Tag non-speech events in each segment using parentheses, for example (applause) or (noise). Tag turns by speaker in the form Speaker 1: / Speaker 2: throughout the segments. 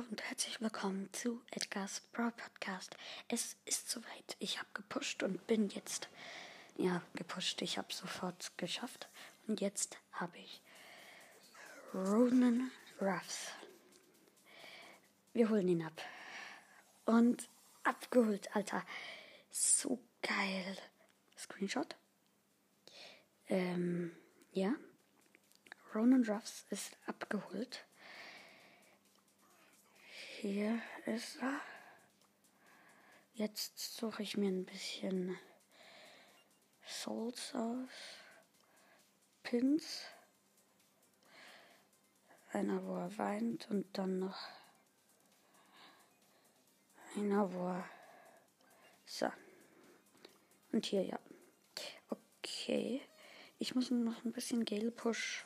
Speaker 1: Hallo und herzlich willkommen zu Edgar's Brawl Podcast. Es ist soweit. Ich habe gepusht und bin jetzt, ja, gepusht. Ich habe sofort geschafft. Und jetzt habe ich Ronan Ruffs. Wir holen ihn ab. Und abgeholt, Alter. So geil. Screenshot. Ähm, ja. Ronan Ruffs ist abgeholt. Hier ist er. Jetzt suche ich mir ein bisschen Souls aus. Pins. Einer, wo er weint und dann noch einer, wo er. So. Und hier, ja. Okay. Ich muss noch ein bisschen Gale Push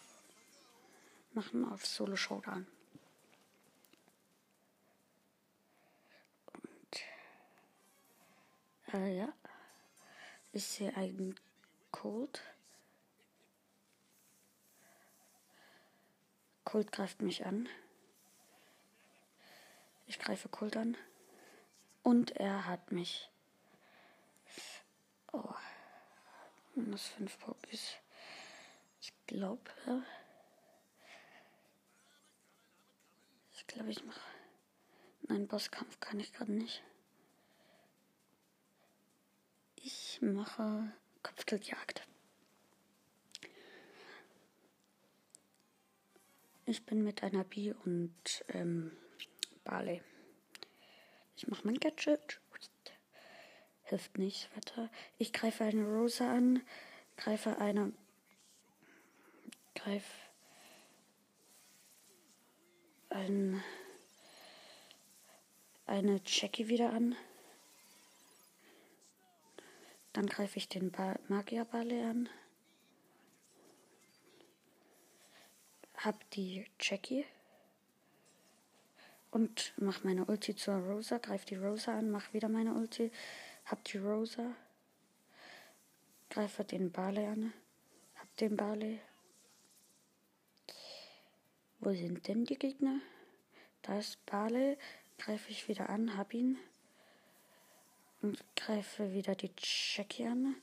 Speaker 1: machen auf Solo Showdown. Äh, ja. Ich sehe einen Cold. Cold greift mich an. Ich greife Cold an. Und er hat mich. Oh. Minus 5 Popis. Ich glaube. Ich glaube, ich mache. Nein, Bosskampf kann ich gerade nicht. Ich mache Kopfgeldjagd. Ich bin mit einer Bi und ähm, Barley. Ich mache mein Gadget. Hilft nicht weiter. Ich greife eine Rosa an. Greife eine. Greif. Ein, eine Jackie wieder an. Dann greife ich den ba Magierballe an. Hab die Jackie. Und mach meine Ulti zur Rosa. Greif die Rosa an. Mach wieder meine Ulti. Hab die Rosa. Greife den Barley an. Hab den Barley. Wo sind denn die Gegner? Da ist Barley. Greife ich wieder an. Hab ihn und greife wieder die Jackie an.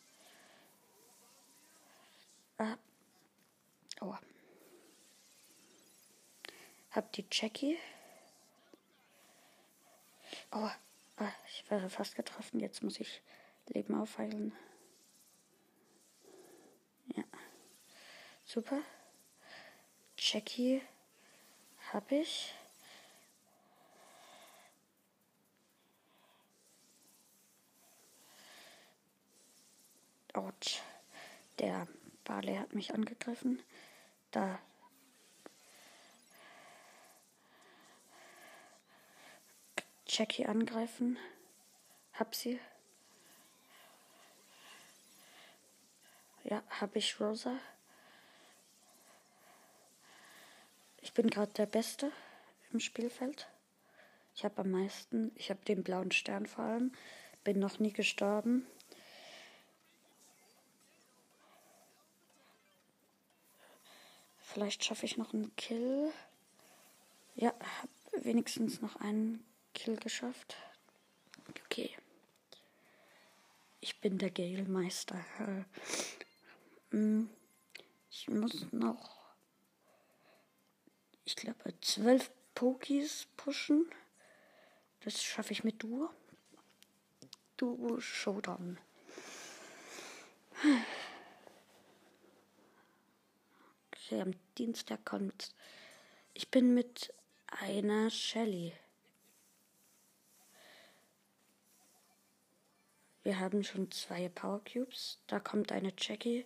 Speaker 1: Ah. Aua. Hab die Jackie. Aua. Ah, ich wäre fast getroffen. Jetzt muss ich Leben aufheilen. Ja. Super. Jackie habe ich. Autsch. Der Barley hat mich angegriffen. Da. Jackie angreifen. Hab sie. Ja, hab ich Rosa. Ich bin gerade der Beste im Spielfeld. Ich habe am meisten, ich habe den blauen Stern vor allem, bin noch nie gestorben. Vielleicht schaffe ich noch einen Kill. Ja, habe wenigstens noch einen Kill geschafft. Okay. Ich bin der Gale-Meister. Hm, ich muss noch, ich glaube, zwölf Pokis pushen. Das schaffe ich mit Duo. Duo Showdown. Okay, am Dienstag kommt. Ich bin mit einer Shelly. Wir haben schon zwei Power Cubes. Da kommt eine Jackie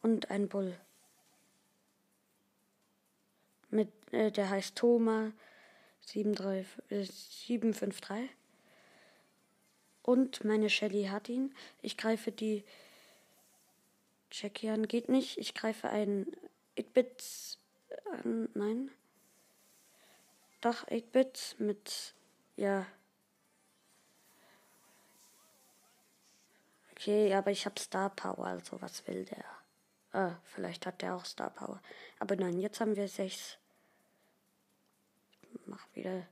Speaker 1: und ein Bull. Mit, äh, der heißt Thoma 753. Äh, und meine Shelly hat ihn. Ich greife die Jackie an geht nicht. Ich greife ein 8-Bit an. Nein. Doch, 8-Bit mit. Ja. Okay, aber ich habe Star Power, also was will der? Ah, vielleicht hat der auch Star Power. Aber nein, jetzt haben wir 6. mach wieder.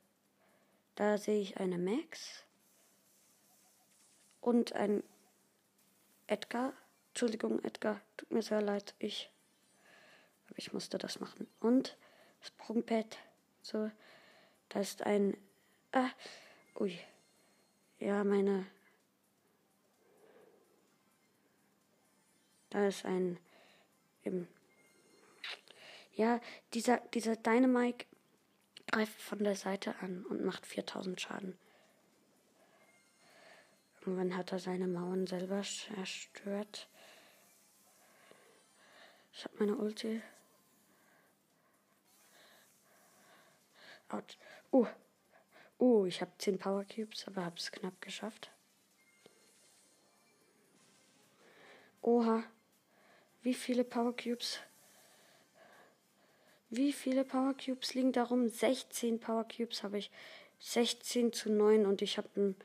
Speaker 1: Da sehe ich eine Max und ein Edgar. Entschuldigung, Edgar, tut mir sehr leid, ich. Ich musste das machen. Und Sprungpad. So, da ist ein. Ah, ui. Ja, meine. Da ist ein. Eben. Ja, dieser, dieser Dynamite greift von der Seite an und macht 4000 Schaden. Irgendwann hat er seine Mauern selber zerstört. Ich habe meine Ulti. Out. Uh. Uh, ich habe 10 Power Cubes, aber habe es knapp geschafft. Oha. Wie viele Power Cubes? Wie viele Power Cubes liegen darum? 16 Power Cubes habe ich. 16 zu 9 und ich habe einen.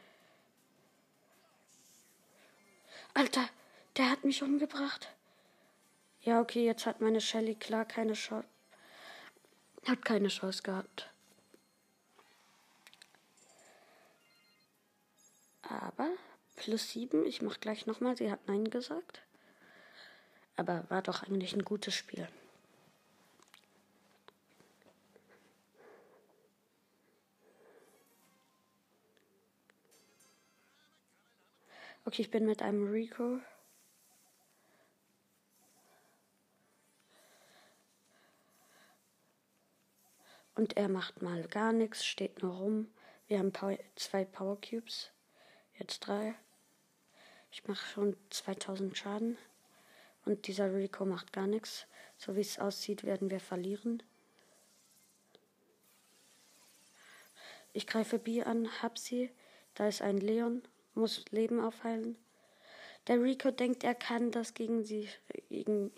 Speaker 1: Alter, der hat mich umgebracht. Ja, okay, jetzt hat meine Shelly klar keine Chance. Hat keine Chance gehabt. Aber plus 7, ich mach gleich nochmal, sie hat Nein gesagt. Aber war doch eigentlich ein gutes Spiel. Okay, ich bin mit einem Rico. Und er macht mal gar nichts, steht nur rum. Wir haben zwei Power Cubes. Jetzt drei. Ich mache schon 2000 Schaden. Und dieser Rico macht gar nichts. So wie es aussieht, werden wir verlieren. Ich greife B an, hab sie. Da ist ein Leon muss Leben aufheilen. Der Rico denkt, er kann das gegen sie, gegen,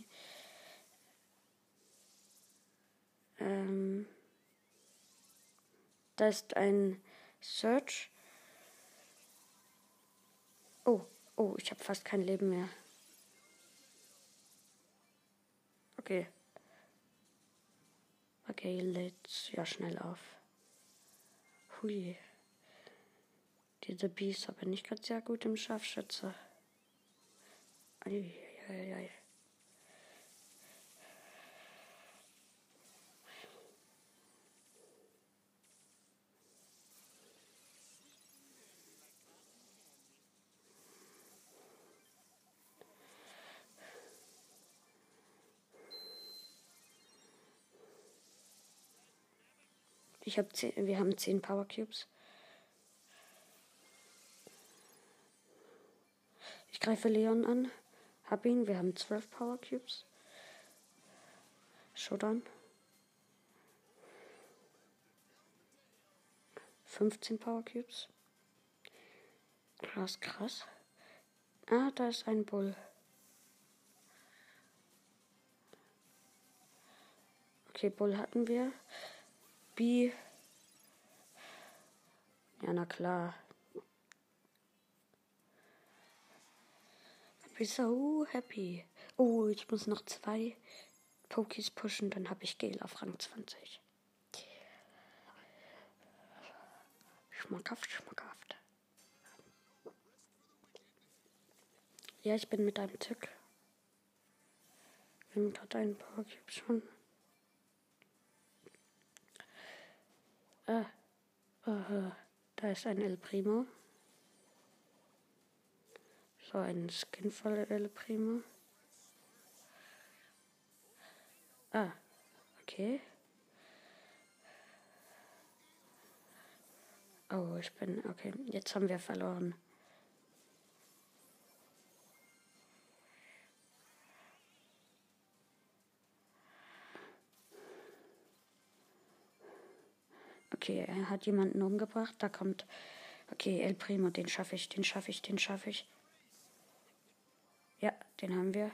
Speaker 1: ähm, da ist ein Search. Oh, oh, ich habe fast kein Leben mehr. Okay. Okay, lädt ja schnell auf. Hui. Diese B ist aber nicht gerade sehr gut im Scharfschütze. Eieiei. Ich habe wir haben zehn Power Cubes. Ich greife Leon an. Hab ihn. Wir haben 12 Power Cubes. Showdown. 15 Power Cubes. Krass, krass. Ah, da ist ein Bull. Okay, Bull hatten wir. B. Ja, na klar. bin so happy. Oh, ich muss noch zwei Pokis pushen, dann habe ich Gel auf Rang 20. Schmackhaft, schmackhaft. Ja, ich bin mit einem Tick. Wir haben gerade einen Powercube schon. Ah, uh, da ist ein El Primo. So ein Skin El Primo. Ah, okay. Oh, ich bin. Okay, jetzt haben wir verloren. Okay, er hat jemanden umgebracht. Da kommt. Okay, El Primo, den schaffe ich, den schaffe ich, den schaffe ich. Ja, den haben wir.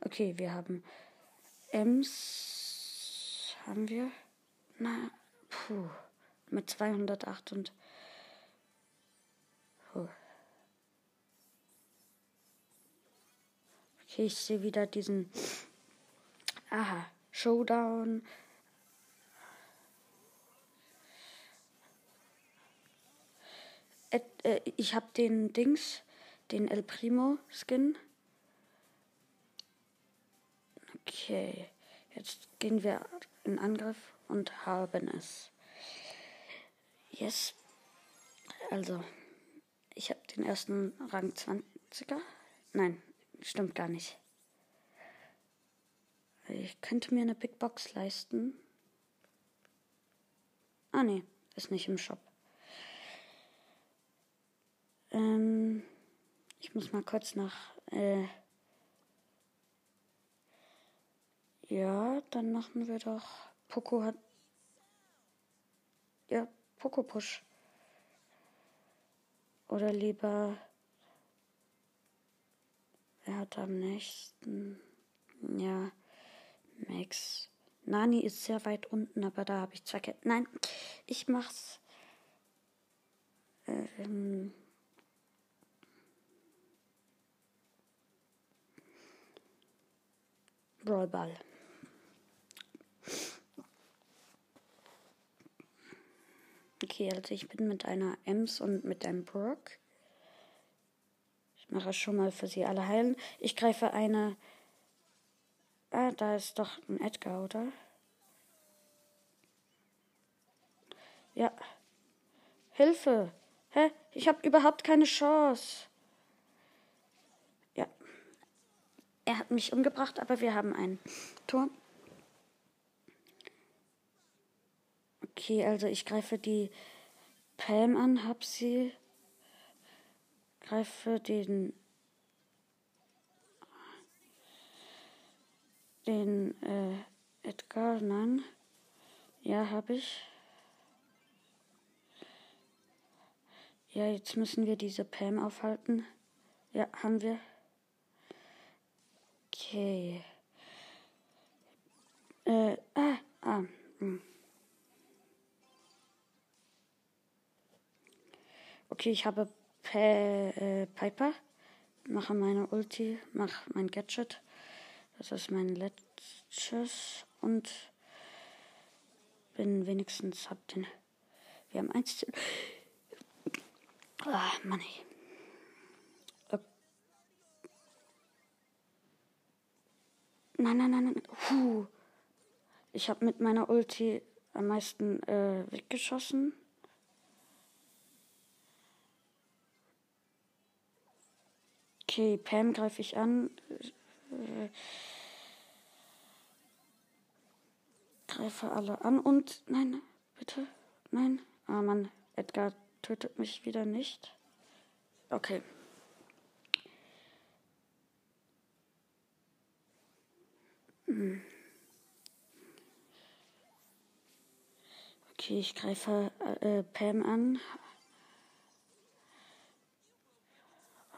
Speaker 1: Okay, wir haben Ems. Haben wir? Na, puh. Mit 208 und. Puh. Okay, ich sehe wieder diesen Aha, Showdown. Et, äh, ich habe den Dings, den El Primo Skin. Okay, jetzt gehen wir in Angriff und haben es. Yes. Also, ich habe den ersten Rang 20er. Nein, stimmt gar nicht. Ich könnte mir eine Big Box leisten. Ah, nee, ist nicht im Shop. Ähm, ich muss mal kurz nach. Äh, ja, dann machen wir doch. Poco hat. Ja, Poco Push. Oder lieber. Er hat am nächsten. Ja, Max. Nani ist sehr weit unten, aber da habe ich zwei Ketten. Nein, ich mach's. Ähm, Brawlball. Okay, also ich bin mit einer Ems und mit einem Brock. Ich mache schon mal für sie alle heilen. Ich greife eine. Ah, da ist doch ein Edgar, oder? Ja. Hilfe! Hä? Ich habe überhaupt keine Chance. Er hat mich umgebracht, aber wir haben ein Tor. Okay, also ich greife die Pam an, hab sie. Greife den. Den äh, Edgar, nein. Ja, habe ich. Ja, jetzt müssen wir diese Pam aufhalten. Ja, haben wir. Okay. Äh, ah, ah. Hm. Okay, ich habe P äh, Piper. Mache meine Ulti, mache mein Gadget. Das ist mein letztes. Und bin wenigstens hab den. Wir haben eins. Ah, Mann. Ey. Nein, nein, nein, nein. Puh. Ich habe mit meiner Ulti am meisten äh, weggeschossen. Okay, Pam greife ich an. Äh, greife alle an und. Nein, bitte. Nein. Ah, Mann. Edgar tötet mich wieder nicht. Okay. Okay, ich greife äh, Pam an.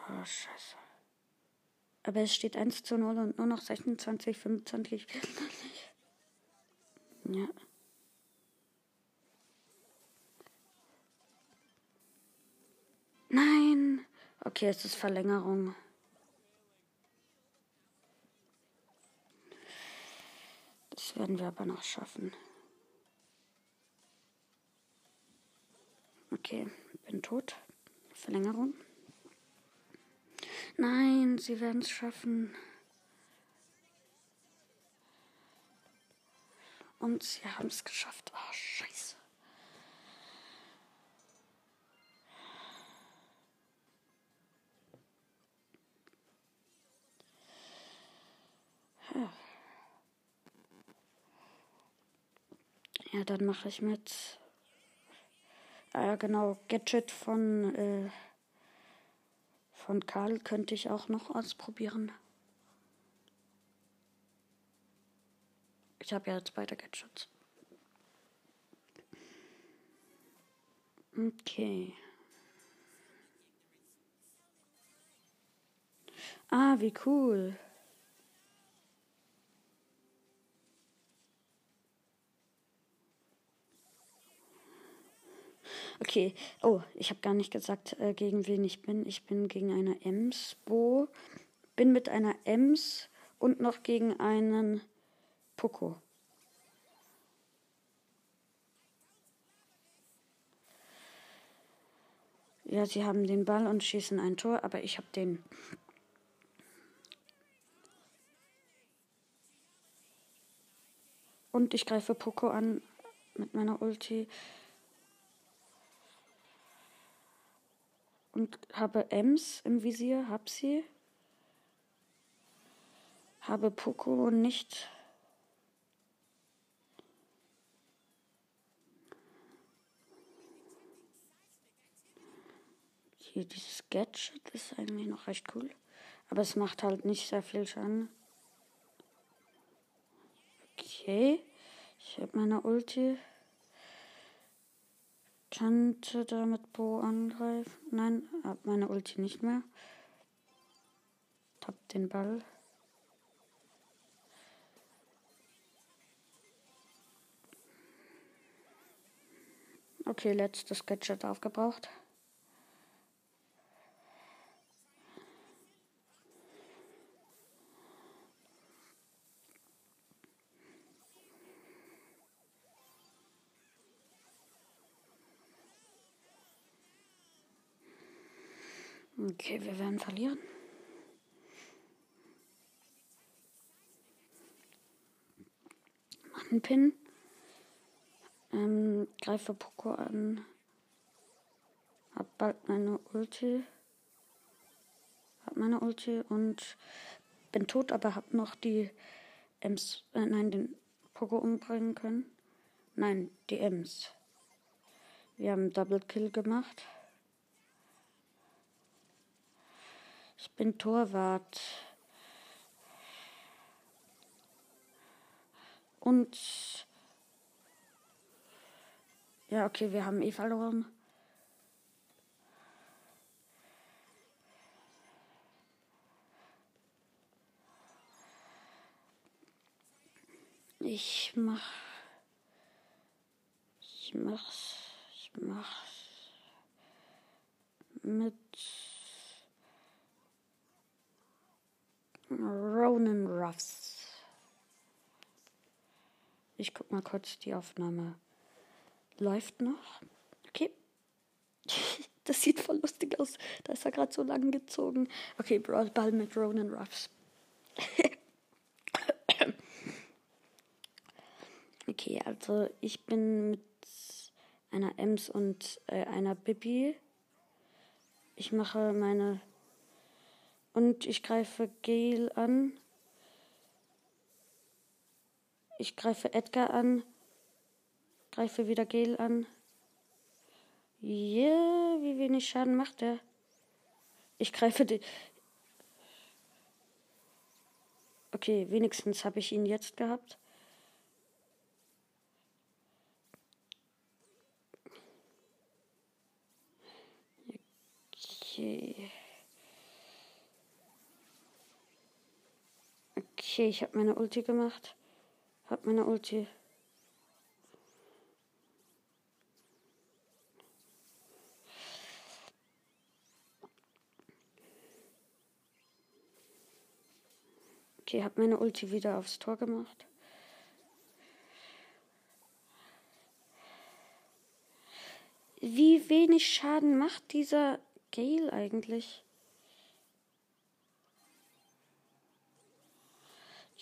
Speaker 1: Oh, scheiße. Aber es steht 1 zu 0 und nur noch 26, 25. Ja. Nein. Okay, es ist Verlängerung. Das werden wir aber noch schaffen. Okay, bin tot. Verlängerung. Nein, sie werden es schaffen. Und sie haben es geschafft. Oh, scheiße. Ja, dann mache ich mit. Äh, genau, Gadget von, äh, von Karl könnte ich auch noch ausprobieren. Ich habe ja jetzt beide Gadgets. Okay. Ah, wie cool. Okay. Oh, ich habe gar nicht gesagt, äh, gegen wen ich bin. Ich bin gegen eine Ems-Bo. Bin mit einer Ems und noch gegen einen Poco. Ja, sie haben den Ball und schießen ein Tor, aber ich habe den. Und ich greife Poco an mit meiner Ulti. Und habe Ems im Visier, hab sie. Habe Poco nicht. Hier dieses Gadget ist eigentlich noch recht cool. Aber es macht halt nicht sehr viel Schaden. Okay. Ich habe meine Ulti. Könnte damit Bo angreifen. Nein, hab meine Ulti nicht mehr. Hab den Ball. Okay, letztes Gadget aufgebraucht. Okay, wir werden verlieren. Mach einen Pin. Ähm, greife Poco an. Hab bald meine Ulti. Hab meine Ulti und bin tot, aber hab noch die Ems, äh, nein, den Poco umbringen können. Nein, die Ems. Wir haben Double Kill gemacht. Ich bin Torwart. Und ja, okay, wir haben eh verloren. Ich mach. Ich mach's. Ich mach's. Mit. Ronan Ruffs. Ich guck mal kurz die Aufnahme. Läuft noch. Okay. (laughs) Das sieht voll lustig aus. Da ist er gerade so lang gezogen. Okay, Brawl Ball mit Ronan Ruffs. (coughs) okay, also ich bin mit einer Ems und äh, einer Bibi. Ich mache meine und ich greife Gail an. Ich greife Edgar an. Greife wieder Gail an. Yeah, wie wenig Schaden macht er? Ich greife die. Okay, wenigstens habe ich ihn jetzt gehabt. Okay. Okay, ich habe meine Ulti gemacht. Hab meine Ulti. Okay, hab meine Ulti wieder aufs Tor gemacht. Wie wenig Schaden macht dieser Gale eigentlich?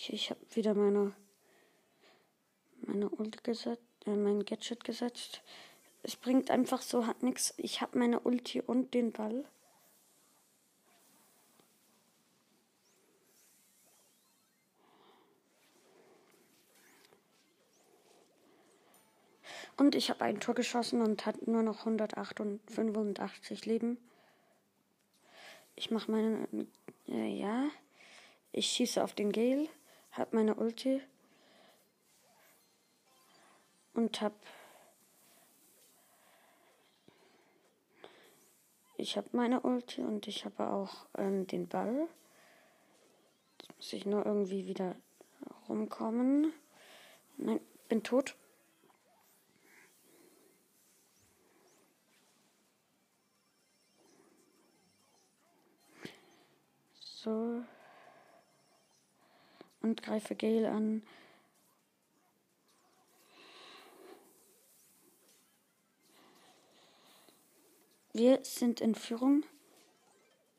Speaker 1: Ich, ich habe wieder meine, meine Ulti gesetzt, äh, mein Gadget gesetzt. Es bringt einfach so hat nichts. Ich habe meine Ulti und den Ball. Und ich habe ein Tor geschossen und hat nur noch 185 Leben. Ich mache meine. Äh, ja. Ich schieße auf den Gale hab meine Ulti und hab ich habe meine Ulti und ich habe auch ähm, den Ball. Jetzt muss ich nur irgendwie wieder rumkommen. Nein, bin tot. So und greife Gail an. Wir sind in Führung.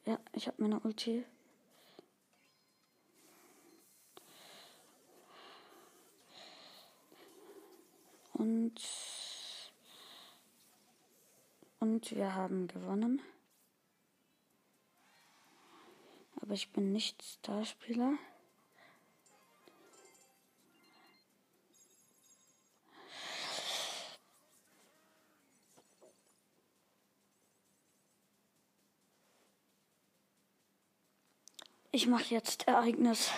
Speaker 1: Ja, ich habe meine Ulti. Und und wir haben gewonnen. Aber ich bin nicht Starspieler. Ich mache jetzt Ereignis.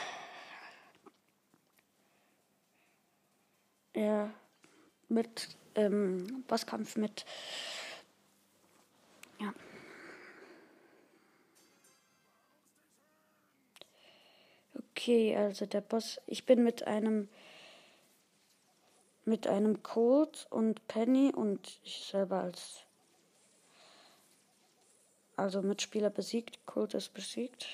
Speaker 1: Ja, mit ähm, Bosskampf mit. Ja. Okay, also der Boss. Ich bin mit einem mit einem Colt und Penny und ich selber als also Mitspieler besiegt. Colt ist besiegt.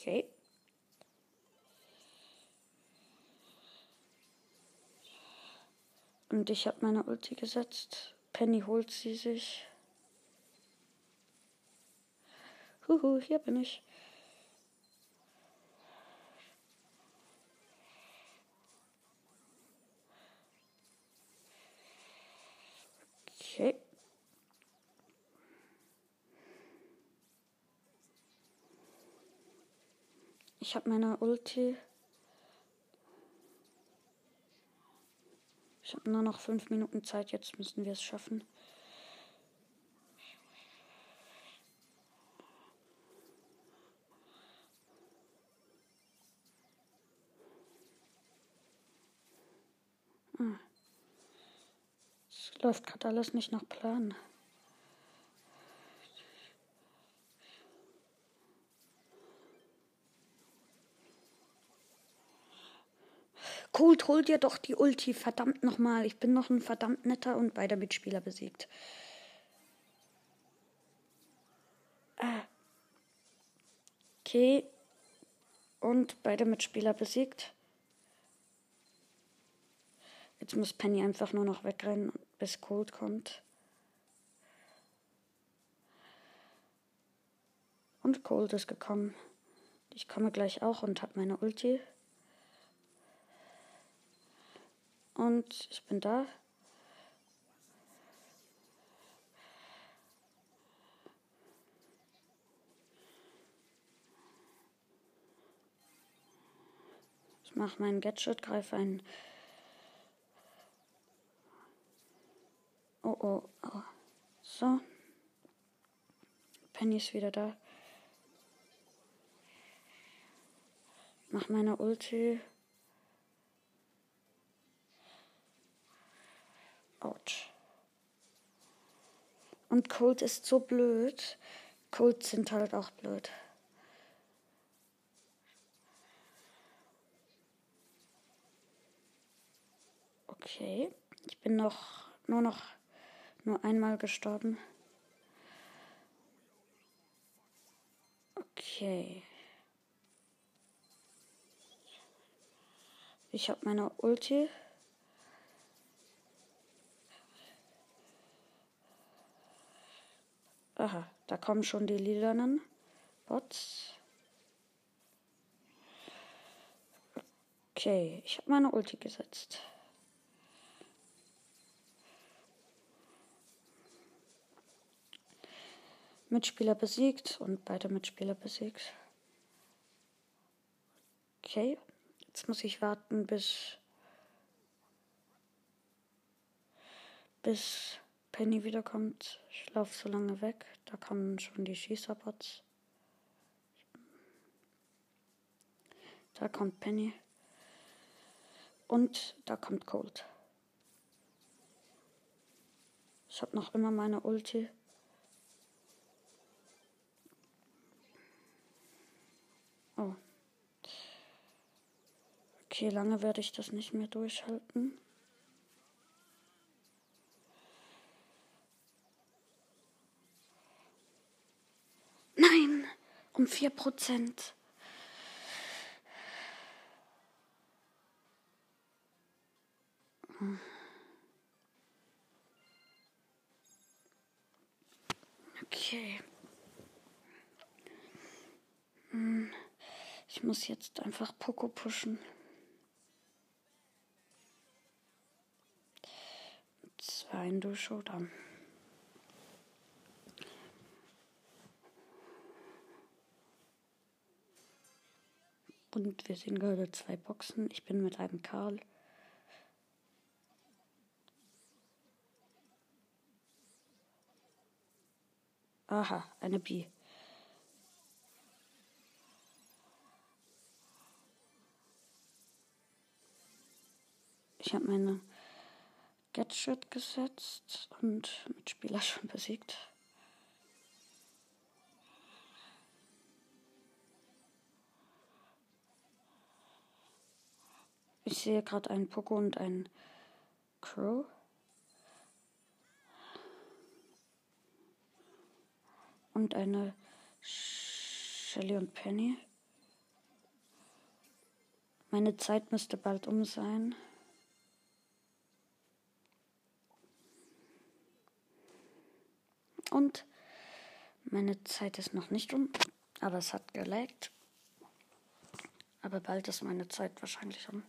Speaker 1: Okay. Und ich habe meine Ulti gesetzt. Penny holt sie sich. Huhu, hier bin ich. Okay. Ich habe meine Ulti. Ich habe nur noch fünf Minuten Zeit. Jetzt müssen wir es schaffen. Hm. Es läuft gerade alles nicht nach Plan. Colt, hol dir doch die Ulti. Verdammt nochmal. Ich bin noch ein verdammt netter und beide Mitspieler besiegt. Ah. Okay. Und beide Mitspieler besiegt. Jetzt muss Penny einfach nur noch wegrennen, bis Cold kommt. Und Cold ist gekommen. Ich komme gleich auch und habe meine Ulti. Und ich bin da. Ich mache meinen Gadget, greife ein. Oh, oh, oh. So. Penny ist wieder da. Mach meine Ulti. Autsch. Und Cold ist so blöd. Cold sind halt auch blöd. Okay. Ich bin noch nur noch nur einmal gestorben. Okay. Ich habe meine Ulti. Aha, da kommen schon die lilanen Bots. Okay, ich habe meine Ulti gesetzt. Mitspieler besiegt und beide Mitspieler besiegt. Okay, jetzt muss ich warten, bis bis Penny wiederkommt. Ich laufe so lange weg. Da kommen schon die Schießerbots. Da kommt Penny. Und da kommt Cold. Ich habe noch immer meine Ulti. Oh. Okay, lange werde ich das nicht mehr durchhalten. um 4 Prozent. Okay. Hm. Ich muss jetzt einfach Poco pushen. Zwei zwar in Showdown. Und wir sehen gerade zwei Boxen. Ich bin mit einem Karl. Aha, eine B. Ich habe meine Gadget gesetzt und Mitspieler (laughs) schon besiegt. Ich sehe gerade einen Poco und einen Crow. Und eine Shelly und Penny. Meine Zeit müsste bald um sein. Und meine Zeit ist noch nicht um, aber es hat gelegt. Aber bald ist meine Zeit wahrscheinlich um.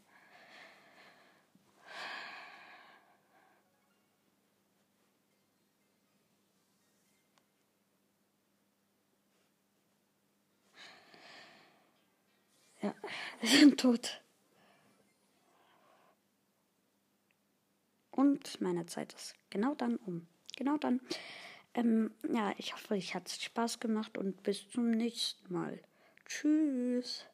Speaker 1: Ja, wir sind tot. Und meine Zeit ist genau dann um. Genau dann. Ähm, ja, ich hoffe, euch hat es Spaß gemacht und bis zum nächsten Mal. Tschüss.